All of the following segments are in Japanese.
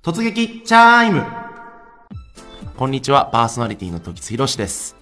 突撃チャイムこんにちは、パーソナリティの時津博です。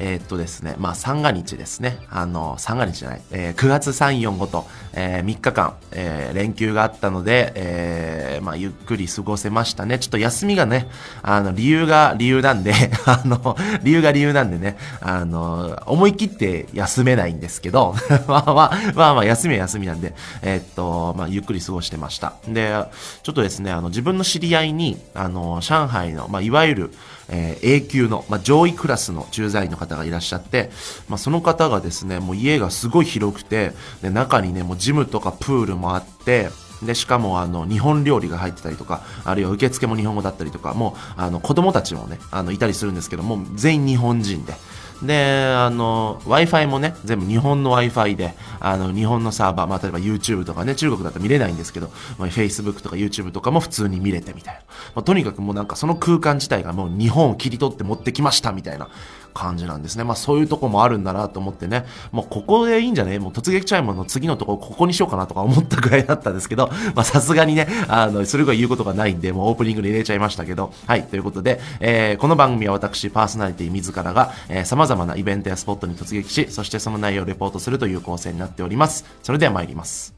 えーっとですね、まあ、三が日ですね。あの、三が日じゃない。えー9月3、4、5と、えー3日間、えー連休があったので、えーまあ、ゆっくり過ごせましたね。ちょっと休みがね、あの、理由が理由なんで、あの、理由が理由なんでね、あの、思い切って休めないんですけど、まあまあ、まあまあ、休みは休みなんで、えーっと、まあ、ゆっくり過ごしてました。で、ちょっとですね、あの、自分の知り合いに、あの、上海の、まあ、いわゆる、えー A 級の、まあ、上位クラスの駐在員の方がいらっしゃって、まあ、その方がですね、もう家がすごい広くて、で、中にね、もうジムとかプールもあって、で、しかも、あの、日本料理が入ってたりとか、あるいは受付も日本語だったりとか、もう、あの、子供たちもね、あの、いたりするんですけども、全員日本人で、で、あの、Wi-Fi もね、全部日本の Wi-Fi で、あの、日本のサーバー、まあ、例えば YouTube とかね、中国だと見れないんですけど、まあ、Facebook とか YouTube とかも普通に見れてみたいな。まあ、とにかくもうなんかその空間自体がもう日本を切り取って持ってきましたみたいな感じなんですね。まあ、そういうとこもあるんだなと思ってね、もうここでいいんじゃね？もう突撃チャイムの次のところここにしようかなとか思ったぐらいだったんですけど、まあ、さすがにね、あの、それぐらい言うことがないんで、もうオープニングで入れちゃいましたけど、はい、ということで、えーこの番組は私、パーソナリティ自らが、えー様々なイベントやスポットに突撃し、そしてその内容をレポートするという構成になっております。それでは参ります。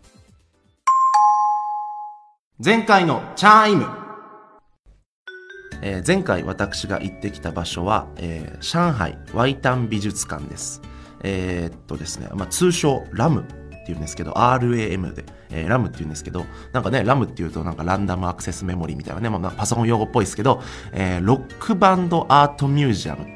前回のチャイムえー前回私が行ってきた場所は、えー上海ワイタン美術館です。えーっとですね、まあ、通称ラムっていうんですけど、RAM で、えーラムっていうんですけど、なんかね、ラムっていうとなんかランダムアクセスメモリーみたいなね、まあ、パソコン用語っぽいですけど、えー Rockbund Art Museum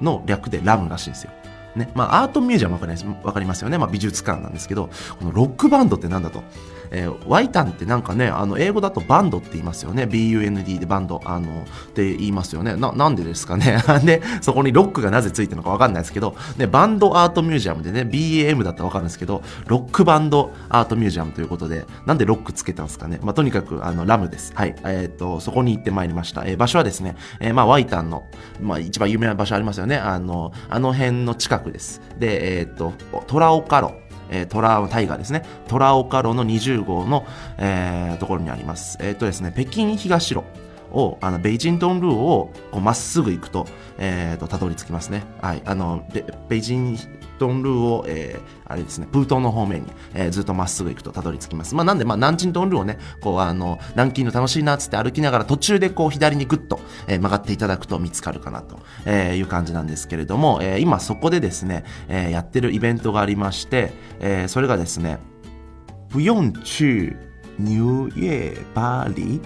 の略でラムらしいんですよ。ね。まあ、アートミュージアムわかりますわかりますよね。まあ、美術館なんですけど、このロックバンドってなんだと。えーワイタンってなんかね、あの、英語だとバンドって言いますよね。BUND でバンド、あの、って言いますよね。な、なんでですかね。で、そこにロックがなぜついてるのかわかんないですけど、ね、バンドアートミュージアムでね、BAM だったらわかるんですけど、ロックバンドアートミュージアムということで、なんでロックつけたんですかね。まあ、とにかく、あの、ラムです。はい。えっ、と、そこに行ってまいりました。えー場所はですね、えーまあ、ワイタンの、まあ、一番有名な場所ありますよね。あの、あの辺の近くです。で、えっ、と、トラオカロ。えートラタイガーですね。トラオカロの20号の、えーところにあります。えっ、とですね、北京東路を、あの、ベイジントンルーを、まっすぐ行くと、えっ、と、たどり着きますね。はい。あの、ベイジントンルーを、えーあれですね、プートンの方面に、えーずっとまっすぐ行くとたどり着きます。まあ、なんで、まあ、南京トンルーをね、こう、あの、南京の楽しいなっつって歩きながら途中でこう、左にグッと、えー曲がっていただくと見つかるかなと、えーいう感じなんですけれども、えー今そこでですね、えーやってるイベントがありまして、えーそれがですね、不用去纽约、巴黎，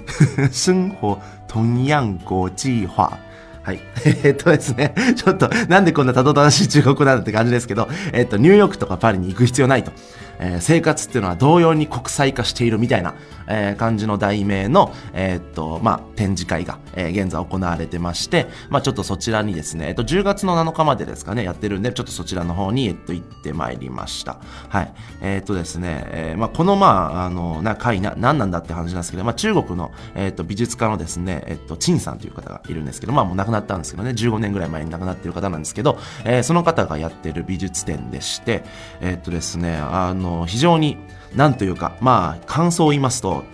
生活同样国際化。はい。えっとですね、ちょっと、なんでこんなたどたどしい中国なんだって感じですけど、えっと、ニューヨークとかパリに行く必要ないと。えー生活っていうのは同様に国際化しているみたいな、えー感じの題名の、えーっと、まあ、展示会が、えー現在行われてまして、まあ、ちょっとそちらにですね、えっと、10月の7日までですかね、やってるんで、ちょっとそちらの方に、えっと、行ってまいりました。はい。えーっとですね、えーまあ、この、まあ、あの、な、会な、何なんだって話なんですけど、まあ、中国の、えーっと、美術家のですね、えっと、陳さんという方がいるんですけど、まあ、もう亡くなったんですけどね、15年ぐらい前に亡くなってる方なんですけど、えーその方がやってる美術展でして、えっとですね、あの、の非常に、何というか、まあ、感想を言いますと、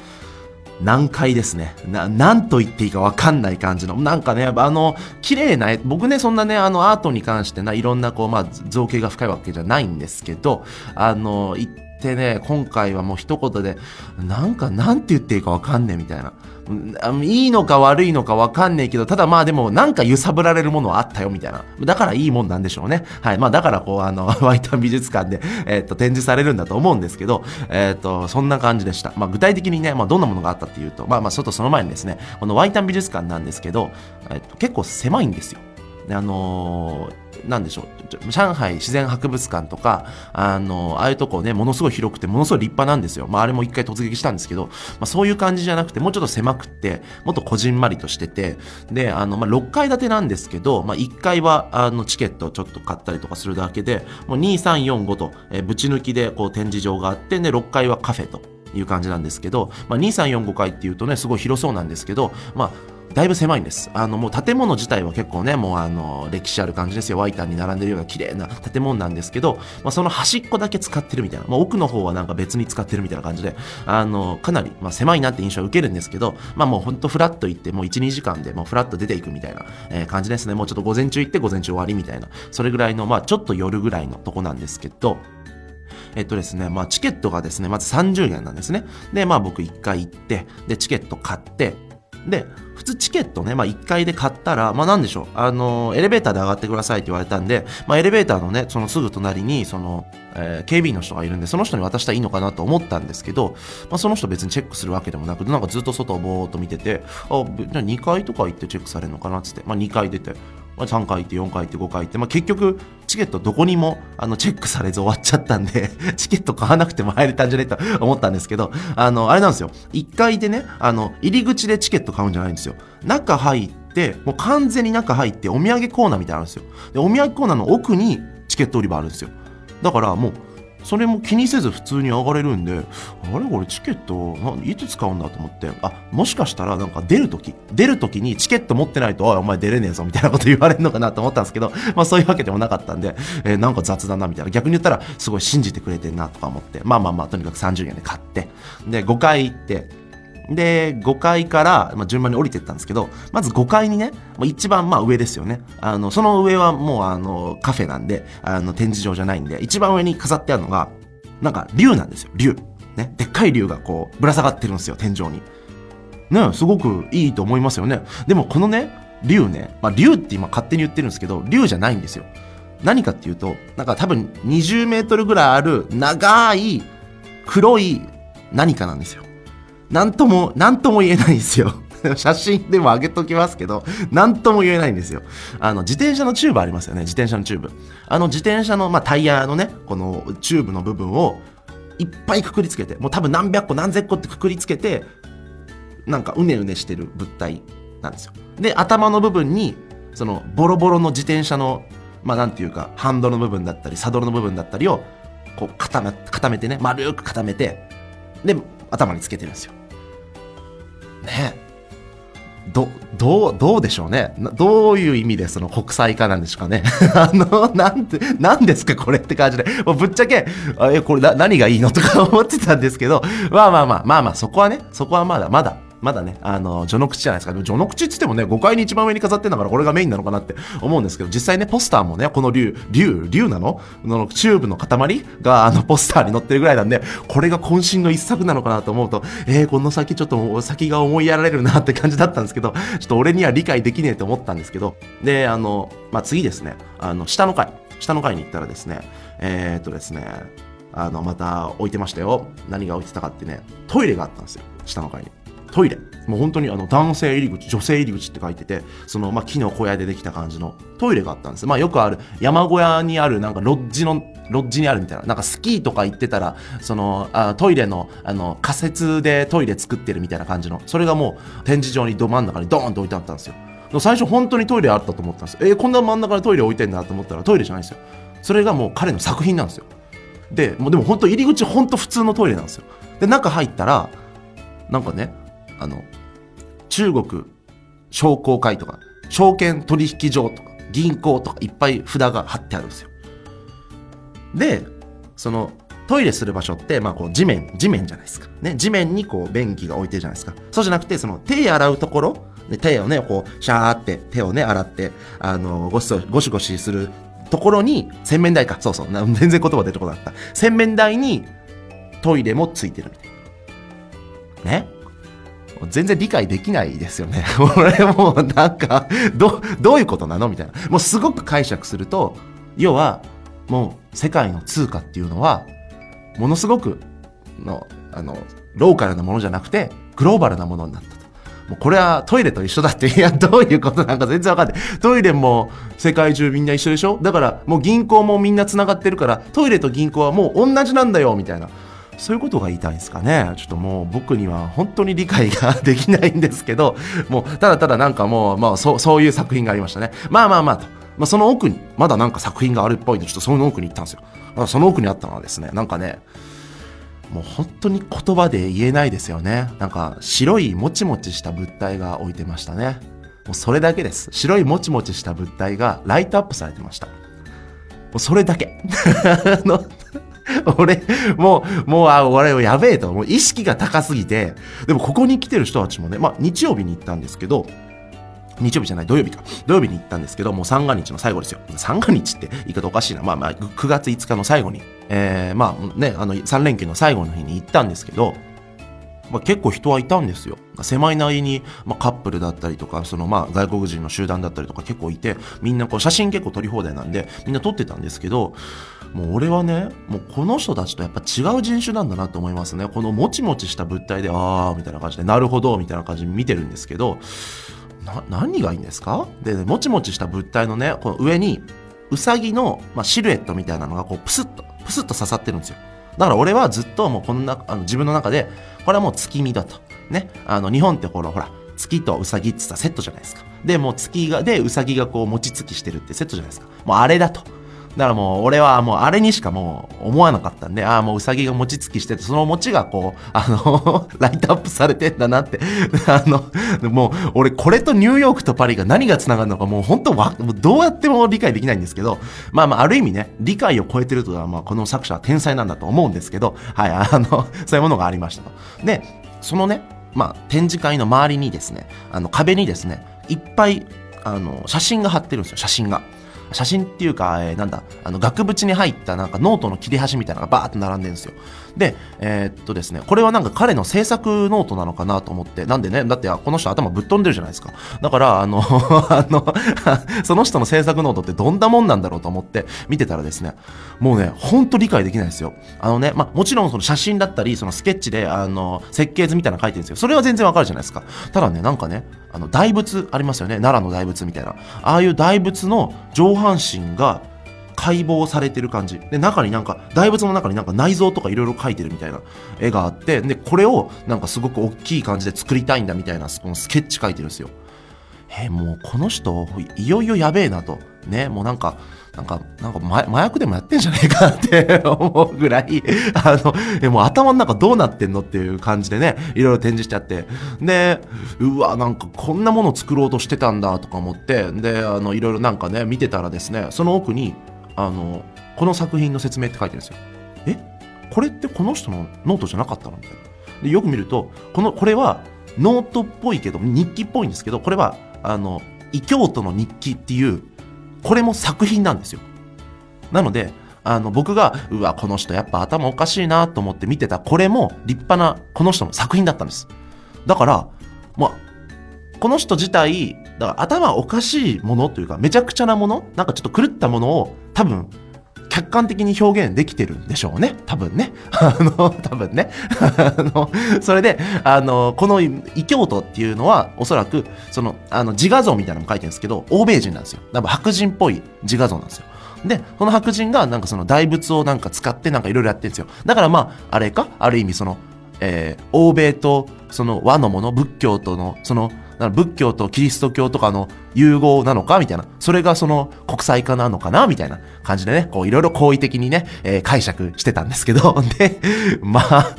難解ですね。な、なんと言っていいかわかんない感じの。なんかね、あの、綺麗な、僕ね、そんなね、あの、アートに関してな、いろんな、こう、まあ、造形が深いわけじゃないんですけど、あの、言ってね、今回はもう一言で、なんか、なんて言っていいかわかんねえみたいな。あのいいのか悪いのかわかんねえけど、ただまあでもなんか揺さぶられるものはあったよみたいな。だからいいもんなんでしょうね。はい。まあだからこうあの、ワイタン美術館で、えっと、展示されるんだと思うんですけど、えっと、そんな感じでした。まあ具体的にね、まあどんなものがあったっていうと、まあまあちょっとその前にですね、このワイタン美術館なんですけど、えっと、結構狭いんですよ。であのーなんでしょう上海自然博物館とか、あのーああいうとこね、ものすごい広くて、ものすごい立派なんですよ。まあ、あれも一回突撃したんですけど、まあ、そういう感じじゃなくて、もうちょっと狭くって、もっとこじんまりとしてて、で、あの、まあ、6階建てなんですけど、まあ、1階は、あの、チケットをちょっと買ったりとかするだけで、もう2、3、4、5と、えーぶち抜きで、こう、展示場があって、で、6階はカフェという感じなんですけど、まあ、2、3、4、5階っていうとね、すごい広そうなんですけど、まあ、だいぶ狭いんです。あの、もう建物自体は結構ね、もうあの、歴史ある感じですよ。ワイタンに並んでるような綺麗な建物なんですけど、まあ、その端っこだけ使ってるみたいな。まあ、奥の方はなんか別に使ってるみたいな感じで、あの、かなり、まあ、狭いなって印象を受けるんですけど、まあ、もうほんとフラッと行って、もう1、2時間でもうフラッと出ていくみたいな、え、感じですね。もうちょっと午前中行って午前中終わりみたいな。それぐらいの、まあ、ちょっと夜ぐらいのとこなんですけど、えっとですね、まあチケットがですね、まず30円なんですね。で、まあ僕1回行って、で、チケット買って、で、普通チケットね、まあ1階で買ったら、まあなんでしょう、あの、エレベーターで上がってくださいって言われたんで、まあエレベーターのね、そのすぐ隣に、その、えー、警備員の人がいるんで、その人に渡したらいいのかなと思ったんですけど、まあその人別にチェックするわけでもなく、なんかずっと外をぼーっと見てて、あ、じゃあ2階とか行ってチェックされるのかなっつって、まあ2階出て、まあ、3回行って4回行って5回行って、まあ、結局チケットどこにもあのチェックされず終わっちゃったんで チケット買わなくても入れたんじゃねえと思ったんですけど、あの、あれなんですよ。1回でね、あの、入り口でチケット買うんじゃないんですよ。中入って、もう完全に中入ってお土産コーナーみたいなんですよ。で、お土産コーナーの奥にチケット売り場あるんですよ。だからもうそれも気にせず普通に上がれるんで、あれこれチケット、いつ使うんだと思って、あ、もしかしたらなんか出る時、出る時にチケット持ってないと、お前出れねえぞみたいなこと言われるのかなと思ったんですけど、まあそういうわけでもなかったんで、えー、なんか雑だなみたいな。逆に言ったらすごい信じてくれてんなとか思って、まあまあまあとにかく30円で買って、で、5回行って、で、5階から、まあ、順番に降りていったんですけど、まず5階にね、一番まあ上ですよね。あの、その上はもうあの、カフェなんで、あの、展示場じゃないんで、一番上に飾ってあるのが、なんか竜なんですよ、竜。ね。でっかい竜がこう、ぶら下がってるんですよ、天井に。ね、すごくいいと思いますよね。でもこのね、竜ね、まあ竜って今勝手に言ってるんですけど、竜じゃないんですよ。何かっていうと、なんか多分20メートルぐらいある長い黒い何かなんですよ。なんとも、なんとも言えないんですよ。写真でも上げときますけど、なんとも言えないんですよ。あの、自転車のチューブありますよね、自転車のチューブ。あの自転車の、まあ、タイヤのね、このチューブの部分をいっぱいくくりつけて、もう多分何百個何千個ってくくりつけて、なんかうねうねしてる物体なんですよ。で、頭の部分に、そのボロボロの自転車の、まあなんていうか、ハンドルの部分だったり、サドルの部分だったりを、こう固め、固めてね、丸く固めて、で、頭につけてるんですよ。ねど、どう、どうでしょうね。どういう意味でその国際化なんですかね。あの、なんて、なんですかこれって感じで。もうぶっちゃけ、え、これ何がいいのとか思ってたんですけど、まあまあまあ、まあまあ、そこはね、そこはまだ、まだ、まだね、あの、序の口じゃないですか。でも序の口って言ってもね、5階に一番上に飾ってんだから、これがメインなのかなって思うんですけど、実際ね、ポスターもね、この竜、竜、竜なの？のチューブの塊？が、あの、ポスターに載ってるぐらいなんで、これが渾身の一作なのかなと思うと、えー、この先ちょっと先が思いやられるなって感じだったんですけど、ちょっと俺には理解できねえと思ったんですけど、で、あの、まあ、次ですね、あの、下の階、下の階に行ったらですね、えー、っとですね、あの、また置いてましたよ。何が置いてたかってね、トイレがあったんですよ、下の階に。トイレ。もう本当にあの男性入り口、女性入り口って書いてて、そのまあ木の小屋でできた感じのトイレがあったんです。まあよくある山小屋にあるなんかロッジの、ロッジにあるみたいな。なんかスキーとか行ってたら、そのあトイレのあの仮設でトイレ作ってるみたいな感じの、それがもう展示場にど真ん中にドーンと置いてあったんですよ。最初本当にトイレあったと思ったんです。えー、こんな真ん中にトイレ置いてんだと思ったらトイレじゃないんですよ。それがもう彼の作品なんですよ。で、もうでも本当入り口本当普通のトイレなんですよ。で、中入ったら、なんかね、あの、中国商工会とか、証券取引所とか、銀行とかいっぱい札が貼ってあるんですよ。で、その、トイレする場所って、まあ、こう、地面、地面じゃないですか。ね、地面にこう、便器が置いてるじゃないですか。そうじゃなくて、その、手洗うところ、で手をね、こう、シャーって手をね、洗って、あの、ゴシゴシゴシするところに、洗面台か。そうそう。全然言葉出てこなかった。洗面台にトイレもついてるみたいな。ね。全然理解できないですよね。俺もうなんか、ど、どういうことなの？みたいな。もうすごく解釈すると、要は、もう世界の通貨っていうのは、ものすごくの、あの、ローカルなものじゃなくて、グローバルなものになったと。もうこれはトイレと一緒だって、いや、どういうことなんか全然わかんない。トイレも世界中みんな一緒でしょ？だからもう銀行もみんな繋がってるから、トイレと銀行はもう同じなんだよ、みたいな。そういうことが言いたいんですかね。ちょっともう僕には本当に理解ができないんですけど、もうただただなんかもう、まあそう、そういう作品がありましたね。まあまあまあと。まあその奥に、まだなんか作品があるっぽいんで、ちょっとその奥に行ったんですよ。その奥にあったのはですね、なんかね、もう本当に言葉で言えないですよね。なんか白いもちもちした物体が置いてましたね。もうそれだけです。白いもちもちした物体がライトアップされてました。もうそれだけ。俺、もう、もう、あ、俺、やべえと。もう意識が高すぎて、でもここに来てる人たちもね、まあ日曜日に行ったんですけど、日曜日じゃない、土曜日か。土曜日に行ったんですけど、もう三が日の最後ですよ。三が日って言い方おかしいな。まあまあ、9月5日の最後に、えー、まあね、あの、3連休の最後の日に行ったんですけど、まあ、結構人はいたんですよ。狭いなりに、まあ、カップルだったりとか、そのまあ外国人の集団だったりとか結構いて、みんなこう写真結構撮り放題なんで、みんな撮ってたんですけど、もう俺はね、もうこの人たちとやっぱ違う人種なんだなと思いますね。このもちもちした物体で、あーみたいな感じで、なるほどみたいな感じで見てるんですけど、何がいいんですか？で、もちもちした物体のね、この上に、うさぎの、まあ、シルエットみたいなのがこうプスッと、プスッと刺さってるんですよ。だから俺はずっともうこんな、あの自分の中で、これはもう月見だと。ね。あの、日本ってこの、ほら、月とうさぎってさセットじゃないですか。で、もう月が、で、うさぎがこう餅つきしてるってセットじゃないですか。もうあれだと。だからもう俺はもうあれにしかもう思わなかったんで、ああもううさぎが餅つきしてて、その餅がこう、あの ライトアップされてんだなって。あの、もう俺これとニューヨークとパリが何が繋がるのかもう本当わ、もうどうやっても理解できないんですけど、まあまあある意味ね、理解を超えてるとは、まあこの作者は天才なんだと思うんですけど、はい、あの、そういうものがありましたと。で、そのね、まあ展示会の周りにですね、あの壁にですね、いっぱい、あの、写真が貼ってるんですよ、写真が。写真っていうか、えー、なんだ、あの、額縁に入ったなんかノートの切れ端みたいなのがバーっと並んでるんですよ。で、えー、っとですね、これはなんか彼の制作ノートなのかなと思って、なんでね、だってこの人頭ぶっ飛んでるじゃないですか。だから、あの あの その人の制作ノートってどんなもんなんだろうと思って見てたらですね、もうね、ほんと理解できないですよ。あのね、まあ、もちろんその写真だったり、そのスケッチで、あの、設計図みたいなの書いてるんですよ。それは全然わかるじゃないですか。ただね、なんかね、あの、大仏ありますよね。奈良の大仏みたいな。ああいう大仏の上半身が、解剖されてる感じ。で、中になんか、大仏の中になんか内臓とかいろいろ描いてるみたいな絵があって、で、これをなんかすごく大きい感じで作りたいんだみたいな、このスケッチ描いてるんですよ。えー、もうこの人、いよいよやべえなと。ね、もうなんか、なんか、なんか麻薬でもやってんじゃねえかって 思うぐらい、あの、え、もう頭の中どうなってんのっていう感じでね、いろいろ展示しちゃって。で、うわ、なんかこんなもの作ろうとしてたんだとか思って、で、あの、いろいろなんかね、見てたらですね、その奥に、あの、この作品の説明って書いてるんですよ。え？これってこの人のノートじゃなかったの？みたいな。で、よく見ると、この、これはノートっぽいけど、日記っぽいんですけど、これは、あの、異教徒の日記っていう、これも作品なんですよ。なので、あの、僕が、うわ、この人やっぱ頭おかしいなと思って見てた、これも立派な、この人の作品だったんです。だから、まあ、この人自体、だから頭おかしいものというか、めちゃくちゃなものなんかちょっと狂ったものを多分、客観的に表現できてるんでしょうね。多分ね。あの、多分ね。あの、それで、あの、この異教徒っていうのは、おそらく、その、あの、自画像みたいなのも書いてるんですけど、欧米人なんですよ。多分白人っぽい自画像なんですよ。で、この白人がなんかその大仏をなんか使ってなんかいろいろやってるんですよ。だからまあ、あれか？ある意味その、えー、欧米とその和のもの、仏教との、その、仏教とキリスト教とかの融合なのかみたいな。それがその国際化なのかなみたいな感じでね、こういろいろ好意的にね、えー、解釈してたんですけど、で、まあ、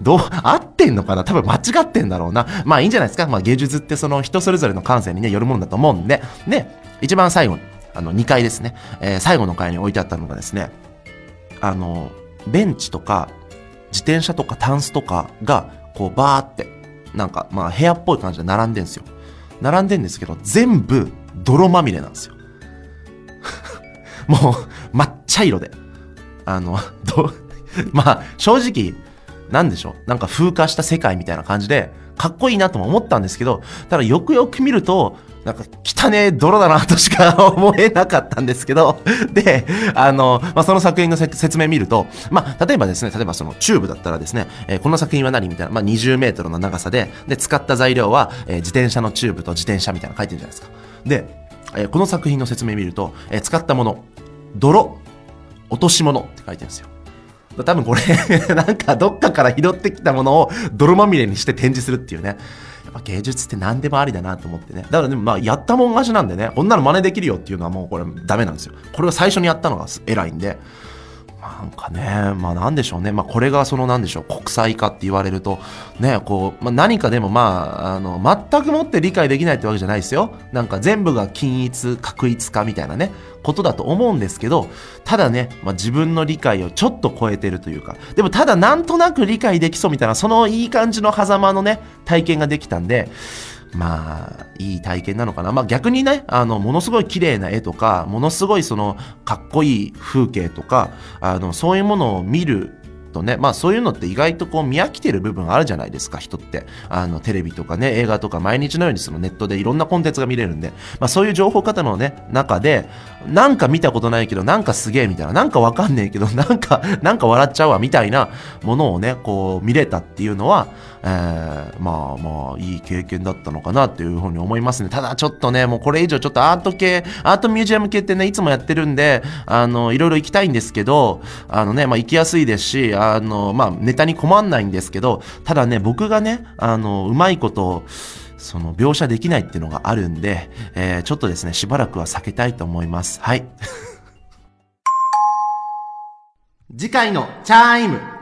どう、合ってんのかな？多分間違ってんだろうな。まあいいんじゃないですか？まあ芸術ってその人それぞれの感性にね、よるものだと思うんで。で、一番最後に、あの2階ですね。えー、最後の階に置いてあったのがですね、あの、ベンチとか、自転車とかタンスとかが、こうバーって、なんか、まあ部屋っぽい感じで並んでんですよ。並んでんですけど、全部泥まみれなんですよ。もう、抹茶色で。あの、ど、まあ、正直、なんでしょう。なんか風化した世界みたいな感じで、かっこいいなとも思ったんですけど、ただよくよく見ると、なんか汚ねえ泥だなとしか思えなかったんですけど、で、あの、まあ、その作品の説明見ると、まあ、例えばですね、例えばそのチューブだったらですね、えー、この作品は何みたいな、まあ、20メートルの長さで、で、使った材料は、えー、自転車のチューブと自転車みたいなの書いてるじゃないですか。で、えー、この作品の説明見ると、えー、使ったもの、泥、落とし物って書いてるんですよ。多分これ なんかどっかから拾ってきたものを泥まみれにして展示するっていうね。やっぱ芸術って何でもありだなと思ってね。だからでもまあやったもん勝ちなんでね、こんなの真似できるよっていうのはもうこれダメなんですよ。これを最初にやったのが偉いんで、なんかね、まあなんでしょうね。まあこれがそのなんでしょう、国際化って言われると、ね、こう、まあ何かでもまあ、あの、全くもって理解できないってわけじゃないですよ。なんか全部が均一、確一化みたいなね、ことだと思うんですけど、ただね、まあ自分の理解をちょっと超えてるというか、でもただなんとなく理解できそうみたいな、そのいい感じの狭間のね、体験ができたんで、まあ、いい体験なのかな。まあ逆にね、あの、ものすごい綺麗な絵とか、ものすごいその、かっこいい風景とか、あの、そういうものを見るとね、まあそういうのって意外とこう見飽きてる部分あるじゃないですか、人って。あの、テレビとかね、映画とか毎日のようにそのネットでいろんなコンテンツが見れるんで、まあそういう情報方のね、中で、なんか見たことないけど、なんかすげえみたいな、なんかわかんねえけど、なんか、なんか笑っちゃうわみたいなものをね、こう見れたっていうのは、えー、まあまあ、いい経験だったのかなっていうふうに思いますね。ただちょっとね、もうこれ以上ちょっとアート系、アートミュージアム系ってね、いつもやってるんで、あの、いろいろ行きたいんですけど、あのね、まあ行きやすいですし、あの、まあネタに困んないんですけど、ただね、僕がね、あの、うまいこと、その描写できないっていうのがあるんで、えー、ちょっとですね、しばらくは避けたいと思います。はい。次回のチャイム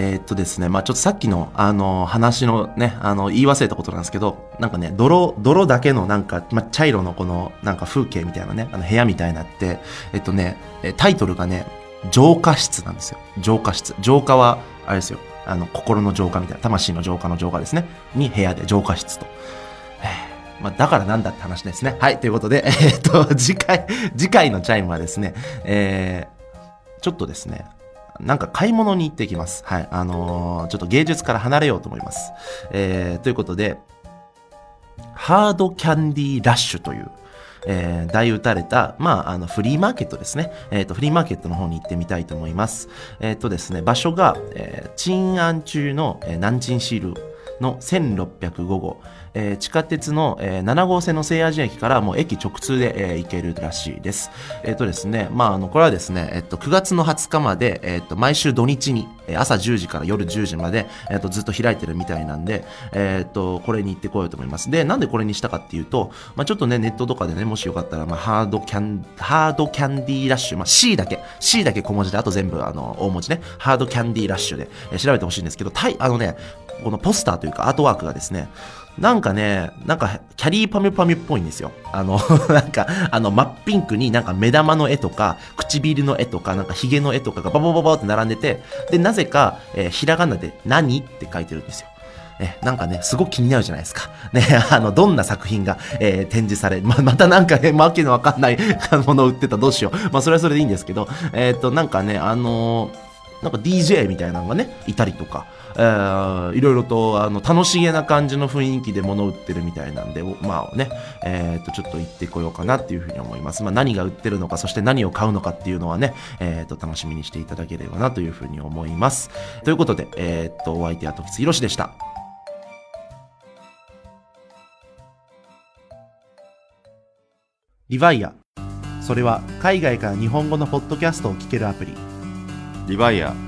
えー、っとですね、まあちょっとさっきの、あの、話のね、あの、言い忘れたことなんですけど、なんかね、泥、泥だけのなんか、まあ茶色のこの、なんか風景みたいなね、あの部屋みたいなって、えっとね、タイトルがね、浄化室なんですよ。浄化室。浄化は、あれですよ。あの、心の浄化みたいな、魂の浄化の浄化ですね。に部屋で浄化室と。まあ、だからなんだって話ですね。はい、ということで、えー、っと、次回、次回のチャイムはですね、えー、ちょっとですね、なんか買い物に行ってきます。はい。あのー、ちょっと芸術から離れようと思います。えー、ということで、ハードキャンディーラッシュという、えー、題打たれた、まあ、あの、フリーマーケットですね。えっ、ー、と、フリーマーケットの方に行ってみたいと思います。えっ、ー、とですね、場所が、えー、鎮安中の、えー、南京シールの1605号。えー、地下鉄の、えー、7号線の西亜人駅からもう駅直通で、えー、行けるらしいです。えっ、ー、とですね、まあ、あの、これはですね、えっ、ー、と、9月の20日まで、えっ、と、毎週土日に、朝10時から夜10時まで、えっ、と、ずっと開いてるみたいなんで、えっ、と、これに行ってこようと思います。で、なんでこれにしたかっていうと、まあ、ちょっとね、ネットとかでね、もしよかったら、まあ、ハードキャン、ハードキャンディーラッシュ、まあ、C だけ、C だけ小文字で、あと全部、あの、大文字ね、ハードキャンディーラッシュで、え、調べてほしいんですけど、たい、あのね、このポスターというかアートワークがですね、なんかね、なんか、キャリーパミュパミュっぽいんですよ。あの、なんか、あの、真っピンクになんか目玉の絵とか、唇の絵とか、なんか髭の絵とかがババババって並んでて、で、なぜか、えー、ひらがなで何って書いてるんですよ。え、なんかね、すごく気になるじゃないですか。ね、あの、どんな作品が、えー、展示され、ま、またなんかね、わけのわかんない ものを売ってたどうしよう。まあ、それはそれでいいんですけど、えっ、ー、と、なんかね、あのーなんか DJ みたいなのがね、いたりとか、えー、いろいろとあの楽しげな感じの雰囲気で物売ってるみたいなんで、まあね、えー、とちょっと行ってこようかなっていうふうに思います。まあ、何が売ってるのか、そして何を買うのかっていうのはね、えー、と楽しみにしていただければなというふうに思います。ということで、えー、とお相手は時津宏でした。リヴァイア。それは海外から日本語のポッドキャストを聞けるアプリ。リヴァイア